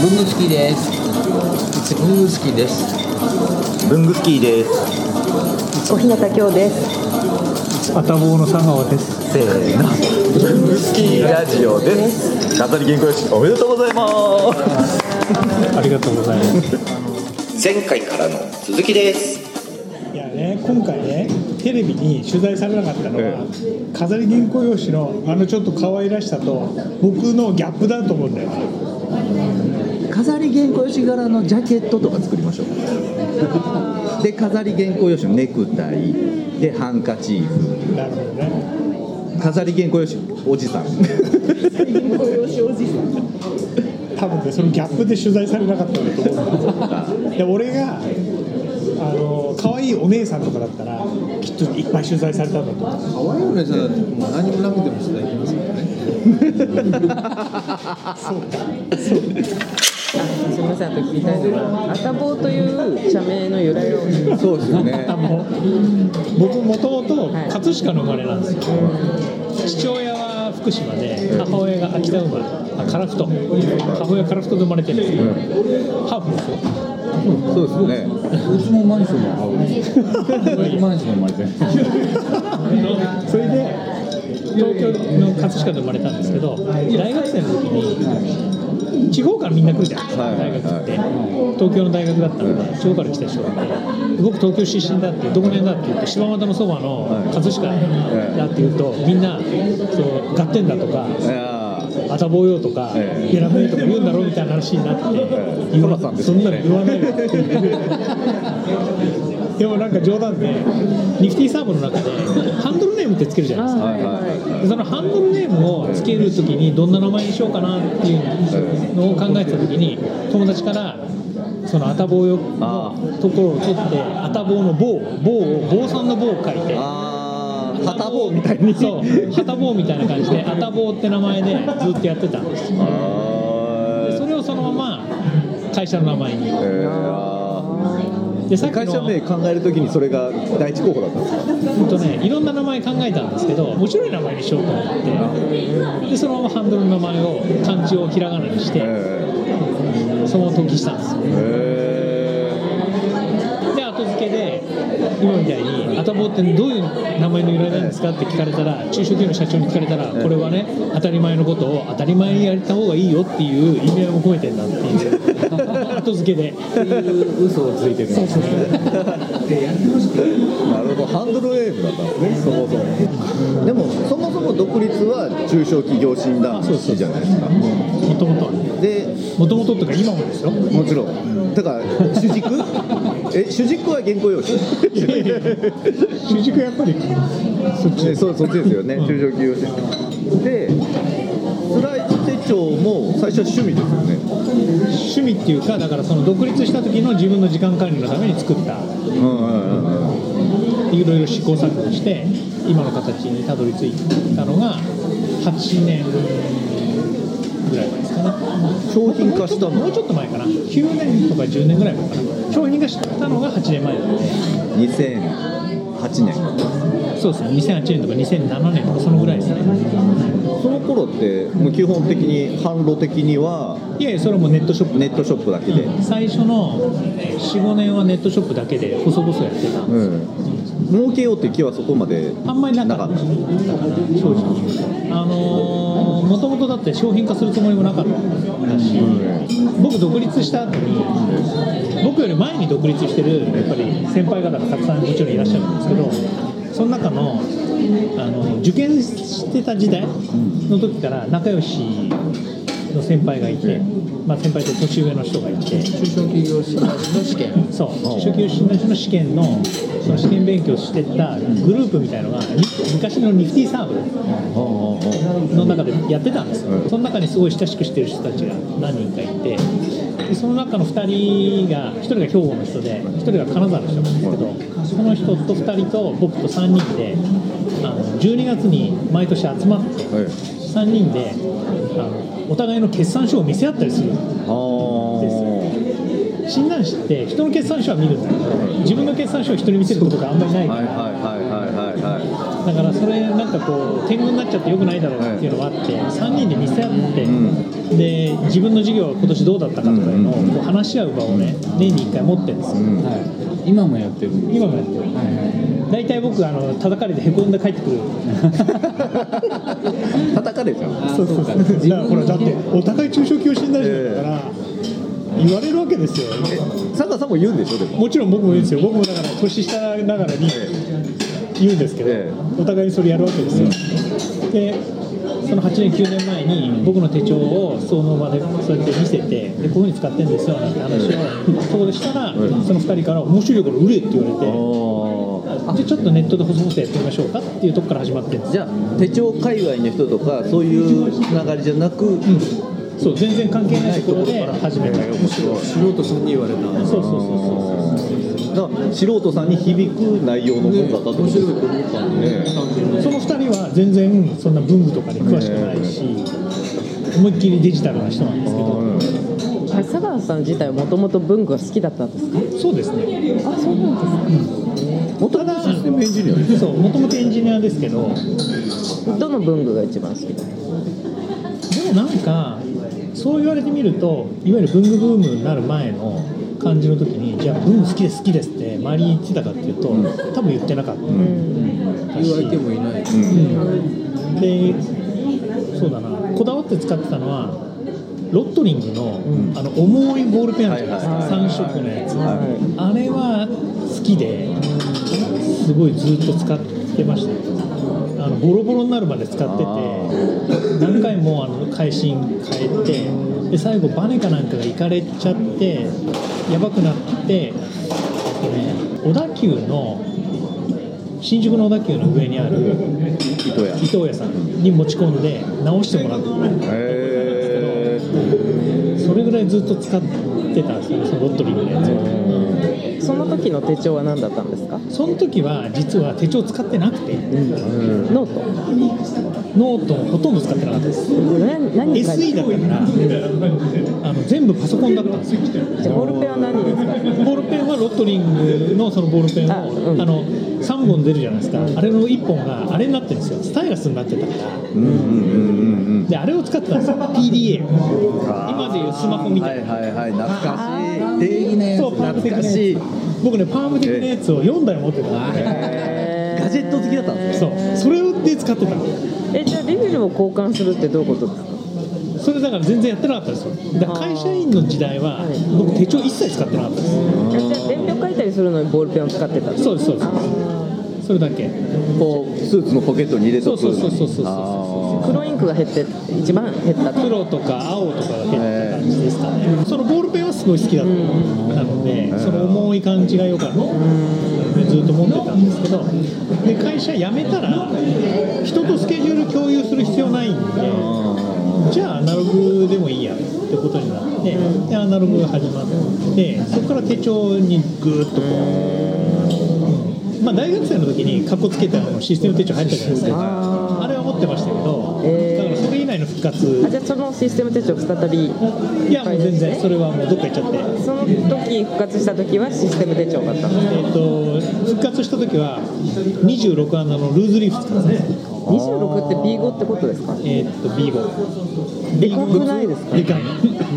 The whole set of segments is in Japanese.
文具好きです文具好きです文具スキーです小日向京です。あたぼうの佐川です。せーの文具スキーラジオです飾り原稿用紙おめでとうございますありがとうございます。前回からの続きですいやね、今回ね、テレビに取材されなかったのは、飾り原稿用紙のあのちょっと可愛らしさと僕のギャップだと思うんだよね。飾り原稿用紙柄のジャケットとか作りましょう で飾り原稿用紙のネクタイでハンカチーフね。飾り原稿用紙おじさん多分ね、そのギャップで取材されなかったんだと思う。で、俺が。あの可愛いお姉さんとかだったらきっといっぱい取材されたんだと思う可愛いお姉さんだってもう何もなくても取材できますからねすみません、あと聞きたいのが、あたぼうという社名の由来を。そうですよね。僕もともとはい葛飾の生まれなんですよ、父親は福島で母親が秋田生まれあ樺太母親樺太で生まれてるんですよ、ハーフですよそうですね。うちもマンションの青ですマンション生まれてそれで 東京の葛飾で生まれたんですけど大学生の時に地方からみんな来るじゃないですか、はいはいはい。大学って。東京の大学だったのが地方から来た人が僕東京出身だってどこの辺だって言って柴又のそばの葛飾だって言うとみんなそう合点だとかいやあたぼうよとか、ええゲラメとか言うんだろうみたいな話になって、え言わさんそんなの言わない でもなんか冗談でニフティサーブの中で ってつけるじゃないですか。はいそのハンドルネームをつけるときにどんな名前にしようかなっていうのを考えてたときに友達からそのあたぼうよのところを取ってあたぼうの棒棒を坊さんの棒を書いてああ旗棒みたいに。そう旗棒みたいな感じであたぼうって名前でずっとやってたんですそれをそのまま会社の名前に。ーえーでさっきの会社名考えるときにそれが第一候補だったんですかとねいろんな名前考えたんですけど面白い名前にしようと思って。でそのままハンドルの名前を漢字をひらがなにしてえそのまま登記したんですよ。ー今みたいに「あたぼうってどういう名前の由来なんですか?」って聞かれたら中小企業の社長に聞かれたらこれはね当たり前のことを当たり前にやった方がいいよっていう意味合いも込めてんだっていう 後付けで。嘘をついてる。そうそうーなるほど。ハンドルネームだったんですねそもそも。でもそもそも独立は中小企業診断士じゃないですか。もともとはね。でもともととか今もですよ。もちろん。だから主軸？え主軸は原稿用紙？主軸やっぱりそっち？ねそうそっちですよね、中小企業診でスライド手帳も最初は趣味ですよね。趣味っていうかだからその独立した時の自分の時間管理のために作った。いろいろ試行錯誤して今の形にたどり着いたのが8年ぐらい前ですかね。商品化したの？もうちょっと前かな。9年とか10年ぐらい前かな。商品化したのが8年前なので2008年。そうですね2008年とか2007年とかそのぐらいですね。その頃ってもう基本的に販路的にはいやいやそれはもうネットショップ。ネットショップだけで、最初の45年はネットショップだけで細々やってたうん、儲けようって気はそこまであんまりなかった。正直あのもともとだって商品化するつもりもなかったし、僕独立した後に僕より前に独立してるやっぱり先輩方がたくさんもちろんいらっしゃるんですけどその中のあの受験してた時代の時から仲良しの先輩がいて、まあ、先輩と年上の人がいて中小企業診断士の試験。そう中小企業診断士の試験のその試験勉強してたグループみたいのがに昔のニフティサーブの中でやってたんですよ、うん。その中にすごい親しくしてる人たちが何人かいてでその中の2人が1人が兵庫の人で1人が金沢の人なんですけどその人と2人と僕と3人であの12月に毎年集まってはい。3人であのお互いの決算書を見せ合ったりするあー。診断士って人の決算書は見るんだけど自分の決算書を人に見せることがあんまりない。から、はいはいはいはいはい。はいだからそれなんかこう天狗になっちゃってよくないだろうっていうのがあって3人で見せ合って、で自分の授業は今年どうだったかとかいうのをこう話し合う場をね年に1回持ってるんですよ。はい、今もやってるんです今もやってる。大体僕あの叩かれてへこんで帰ってくる 叩かれちゃう。そうそうそう。だからほらだってお互い中小教師になるじゃないだから言われるわけですよ。佐賀さんも言うんでしょ？でも。もちろん僕も言うんですよ。僕もだから年下ながらに言うんですけど、えお互いにそれやるわけですよ、でその8年9年前に僕の手帳をその場でそうやって見せてでこういうふうに使ってるんですよなんて話をそこでしたら、その2人から面白いから売れって言われてでちょっとネットで細々やってみましょうかっていうとこから始まってじゃあ手帳界隈の人とかそういうつながりじゃなく、そう全然関係ないところで始めたよ。素人さんに言われた。そうそうそうそう。だから素人さんに響く内容の本だったと面白いと思ったんで、単純にその2人は全然そんな文具とかに詳しくないし、思いっきりデジタルな人なんですけど、あ佐川さん自体はもともと文具が好きだったんですか？そうですねあそうなんです元々システムエンジニアですそうもともとエンジニアですけど。どの文具が一番好きですかもなんかそう言われてみるといわゆる文具ブームになる前の感じの時にじゃあ文具好きです好きですって周りに言ってたかっていうと多分言ってなかった、言う相手もいない、でそうだな。こだわって使ってたのはロットリングの,、あの重いボールペンあるじゃないですか、はいはいはい。3色のやつ、はあれは好きですごいずっと使ってました。あのボロボロになるまで使ってて何回もあの返し変えてで最後バネかなんかがいかれちゃってやばくなって、小田急の新宿の小田急の上にある伊東屋。伊東屋さんに持ち込んで直してもらったれずっと使ってたんですよね。そのロットリングのやつを。その時の手帳は何だったんですか？その時は実は手帳使ってなくてノート。ノートもほとんど使ってなかったです。何 SE てだったからあの全部パソコンだったんですよ。じゃあボールペンは何に使ってボールペンはロットリングのそのボールペンをあうん。あの3本出るじゃないですか。あれの1本があれになってるんですよ。スタイラスになってたから。うんうんうんうんであれを使ってたんですよ。PDA を今でいうスマホみたいな。はいはいはい。懐かしい。定義のやつ。そう。パーム的な懐かしい僕ねパーム的なやつを4台持ってたガジェット好きだったんですねそう。それで使ってたの。えじゃあリフィルを交換するってどういうことですか？それだから全然やってなかったんですよ。だから会社員の時代ははい僕手帳一切使ってなかったですえじゃあ伝票書いたりするのにボールペンを使ってたそうですそうです。それだけ。こうスーツのポケットに入れとく。そうそうそうそうそうそう。あ黒インクが減って一番減った。黒とか青とかが減った感じですかね。そのボールペンはすごい好きだった。のでその重い感じが良かった。でずっと持ってたんですけどで会社辞めたら人とスケジュール共有する必要ないんでじゃあアナログでもいいやってことになってでアナログが始まってそこから手帳にぐーっとこう、まあ、大学生の時にかっこつけてあのシステム手帳入ったじゃないですか。ああれは持ってましたけど、の復活ーあじゃあそのシステム手帳再びいやもう全然それはもうどっか行っちゃって。その時復活した時はシステム手帳だったの？えっと復活した時は26穴のルーズリーフ使ってたんです26って B5 ってことですか？えっと B5 でかくないですか？でかい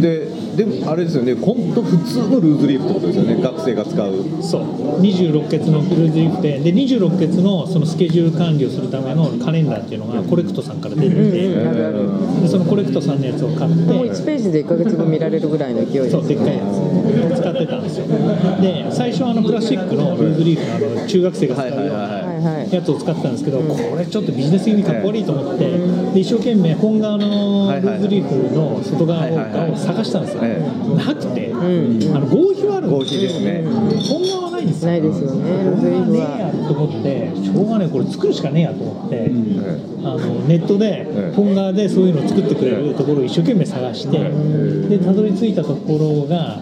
ででもあれですよね。本当普通のルーズリーフってことですよね。学生が使う。そう。26欠のルーズリーフでで26欠のそのスケジュール管理をするためのカレンダーっていうのがコレクトさんから出てて、うんでそのコレクトさんのやつを買って。もう1ページで1ヶ月分見られるぐらいの勢いですそうでっかいやつ使ってたんですよ。で最初あのプラスチックのルーズリーフのあの中学生が使うようなはいはいはいはいやつを使ってたんですけど、これちょっとビジネス的にかっこ悪いと思って、で一生懸命本側のルーズリーフの外側はいはいはいを探したんですよ、えなくて、ん。あの合皮はあるん合です皮ですね。本側はないんですよ。ないですよね。ルーズリーフねえは。やと思ってしょうがねえこれ作るしかねえやと思って、あのネットでええ。本側でそういうのを作ってくれるところを一生懸命探して、でたどり着いたところが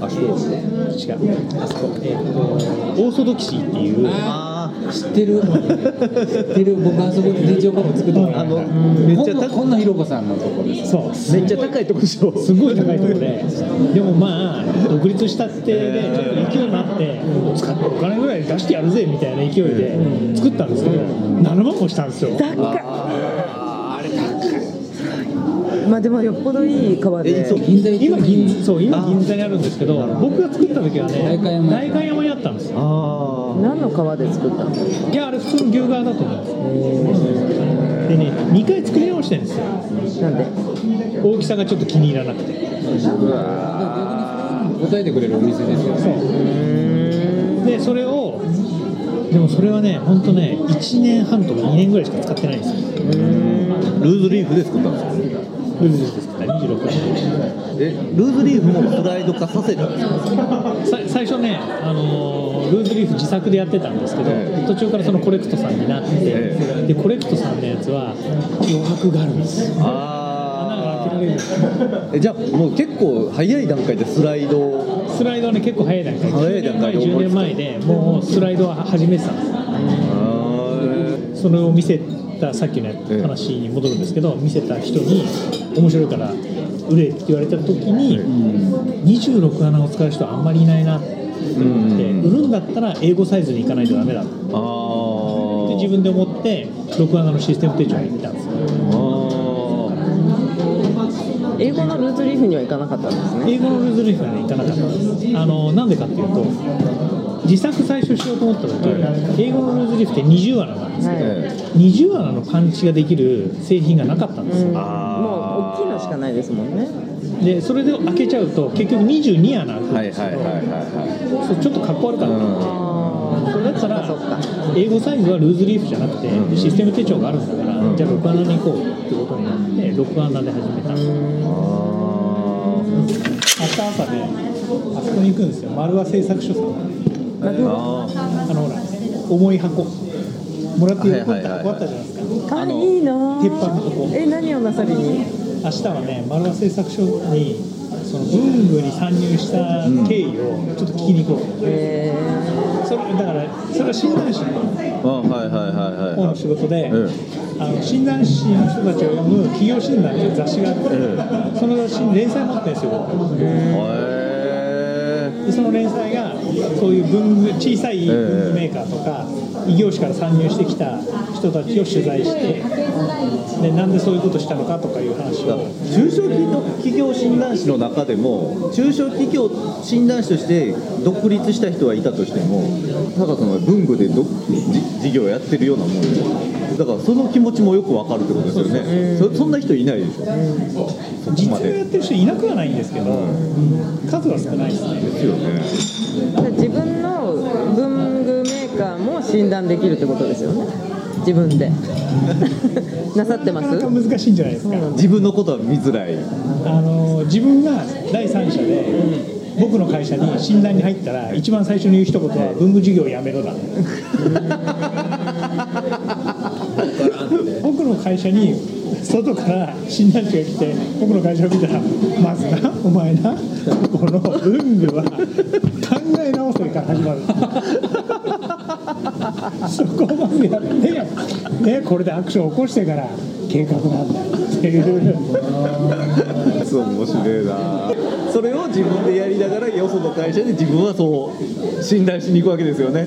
あそこ違うあそこえっ、とオーソドキシーっていうあ知ってる知ってる僕あそこで手帳カバー作ってもらったあのめっちゃ高今度今度ひろこさんのとこです。そう。めっちゃ高いとこでしょすごい高いところで、でもまあ、独立したってで、ちょっと勢いもあって、使ってお金ぐらい出してやるぜみたいな勢いで作ったんですけど、7万もしたんですよ。まあでもよっぽどいい革で。えそう銀座今銀そう今銀座にあるんですけど僕が作った時はね代官山に。あったんですよ。あ何の革で作ったの？いやあれ普通の牛革だと思うんですでね2回作り直してるんですよ。なんで？大きさがちょっと気に入らなくて。答えてくれるお店ですよね。でそれをでもそれはね本当ね1年半とか2年ぐらいしか使ってないんですよ。ールーズリーフで作ったんですか？ルーズですから26年えルーズリーフもスライド化させたんですか？さ最初ね、あのールーズリーフ自作でやってたんですけど、え途中からそのコレクトさんになって、えでコレクトさんのやつは余白があるんです。よ穴があ開けられる。えじゃあもう結構早い段階でスライド。をスライドはね結構早い段階。早い段階で10年前でもうスライドは始めてたんですよ。それを見せたさっきのえ話に戻るんですけど見せた人に面白いから売れって言われた時に26穴を使う人はあんまりいないなってうん。で売るんだったら英語サイズに行かないとダメだ。ってあ自分で思って6穴のシステム手帳に行ったんですよ。英語のルーズリーフには行かなかったんですね。英語のルーズリーフはね行かなかったんです。あのなんでかっていうと自作最初しようと思った時英語のルーズリーフって20穴なんですはい、え20穴のパンチができる製品がなかったんですよ。うん、もう大きいのしかないですもんね。でそれで開けちゃうと結局22穴開くんはいですけどはいはいはいはそうちょっとかっこ悪かった、いあそれだったら英語サイズはルーズリーフじゃなくて、うん。システム手帳があるんだから、うん。じゃあ6穴に行こうってことになって6穴で始めた、明日朝ねあそこに行くんですよ。丸和製作所さんああのほら重い箱もらって喜んだ箱あったじゃないですか。あいいな。鉄板の箱え何をなさりに明日はね丸和製作所にその文具に参入した経緯をちょっと聞きに行こう、えそれだからそれは診断士の方のはい仕事で、えあの診断士の人たちを読む企業診断という雑誌があって、えその雑誌に連載持ってるんですよ。僕へでその連載がそういう文具小さい文具メーカーとか、異業種から参入してきた人たちを取材してでなんでそういうことしたのかとかいう話を。ー中小企業診断士の中でも中小企業診断士として独立した人はいたとしてもタカさんは文具で事業をやってるようなもんでだからその気持ちもよくわかるってことですよね。そそんな人いないでしょ。そこ実はやってる人いなくはないんですけど、数は少ないですね。ですよね。ー、自分の文具メーカーも診断できるってことですよね。自分で。なさってます？なかなか難しいんじゃないですか、自分のことは見づらい。あの自分が第三者で、僕の会社に診断に入ったら一番最初に言う一言は文具事業をやめろだ 僕の会社に外から診断士が来て僕の会社を見たらまずなお前なこの文具は考え直せから始まる。そこをまずやって、ね、これでアクション起こしてから計画なんだ。っていうそう面白いな。それを自分でやりながらよその会社で自分はそう診断しに行くわけですよね。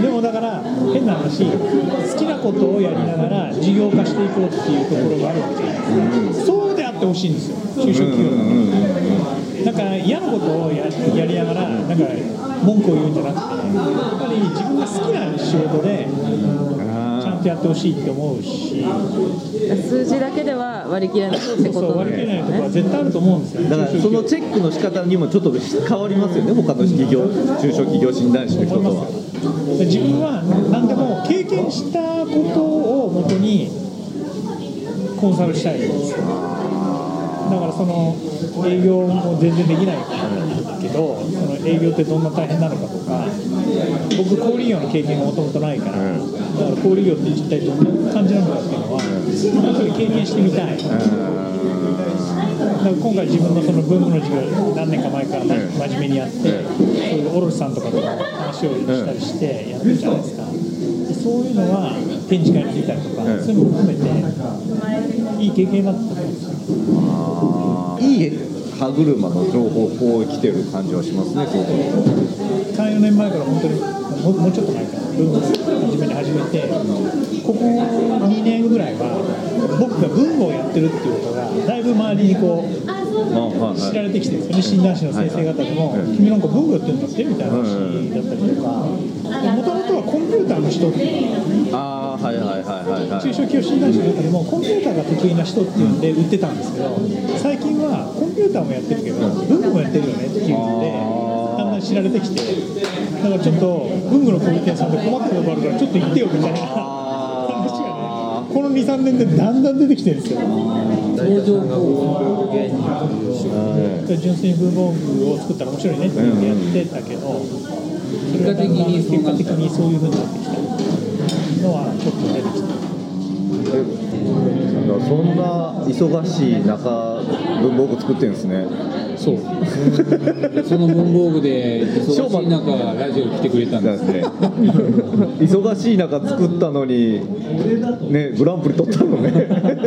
でもだから変な話好きなことをやりながら事業化していこうっていうところがあるわけ。じゃないですか、そうであってほしいんですよ中小企業なんか嫌なことをややりながらなんか文句を言うんじゃなくてやっぱり自分が好きな仕事でちゃんとやってほしいって思うし。数字だけでは割り切れないってこそうと割り切れないところはね絶対あると思うんですよだからそのチェックの仕方にもちょっと変わりますよね他の企業中小企業診断士の人とは。で自分は何でも経験したことをもとにコンサルしたいんです。よだからその営業も全然できないけどその営業ってどんな大変なのかとか僕小売業の経験がもともとないから、だから小売業って一体どんな感じなのかっていうのは本当に経験してみたい、だから今回自分のその文具の授業何年か前から真真面目にやって、そういう卸さんとかと話をしたりしてやってるじゃないですか、そういうのは展示会に出たりとか、うん。そういうのも含めていい経験だったと思うんですよ。いい歯車の情報こう来てる感じはしますねそう34年前から本当にもうもうちょっと前から文具真面目に始めてここ2年ぐらいは僕が文具をやってるっていうことがだいぶ周りにこう知られてきてるんですよね診断士の先生方にもはいはい「君なんか文具やってるんだって?」みたいな話だったりとかもともとはコンピューターの人っていうあー中小企業診断士の中でもコンピューターが得意な人っていうんで売ってたんですけど最近はコンピューターもやってるけど文具もやってるよねっていうんでだんだん知られてきてだからちょっと文具の小売店さんで困ってるのがあるからちょっと行ってよみたいな。話がねこの23年でだんだん出てきてるんですよ。登場校純粋に文房具を作ったら面白いねって言ってやってたけど結果的にそう結果なった的にそういうふうになってきたのはちょそんな忙しい中文房具作ってるんですね。そう。その文房具で忙しい中ラジオ来てくれたんですね。忙しい中作ったのにねグランプリ取ったのね。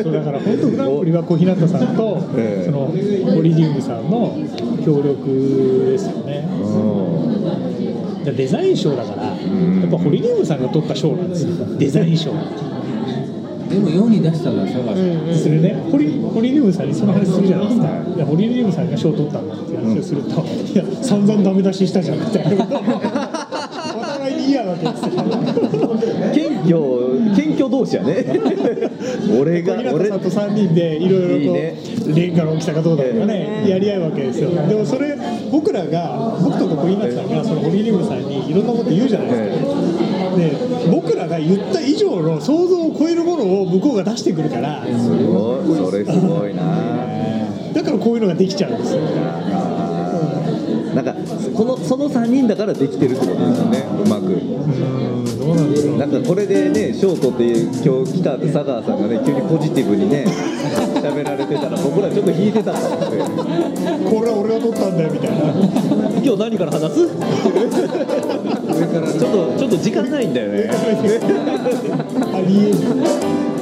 そうだから本当グランプリは小日向さんと、ええ。そのホリリウムさんの協力ですよね。デザイン賞だから、やっぱホリリウムさんが取った賞なんですよ。デザイン賞でも世に出したのは佐賀さんするね。ホリホリリウムさんにその話するじゃないですか。いやホリリウムさんが賞取ったんだって話をすると、いや散々ダメ出ししたじゃんみたいな。ことお互いに嫌なわけですよ。謙虚謙虚同士やね。俺が俺さんと3人でいろいろといいね。レンガの大きさがどうだとかねやり合うわけですよ。でもそれ僕らが僕とか小日向さんがそのホリリウムさんにいろんなこと言うじゃないですかで僕らが言った以上の想像を超えるものを向こうが出してくるから。すごいそれすごいな。だからこういうのができちゃうんですよ。なんかこのその3人だからできてるってことですよね。うまく。どうなんなんかこれでね賞取って今日来た佐川さんがね急にポジティブにね喋られてたら僕らちょっと引いてたかもしれないこれは俺が取ったんだよみたいな。今日何から話す？ちょっとちょっと時間ないんだよね。ありえる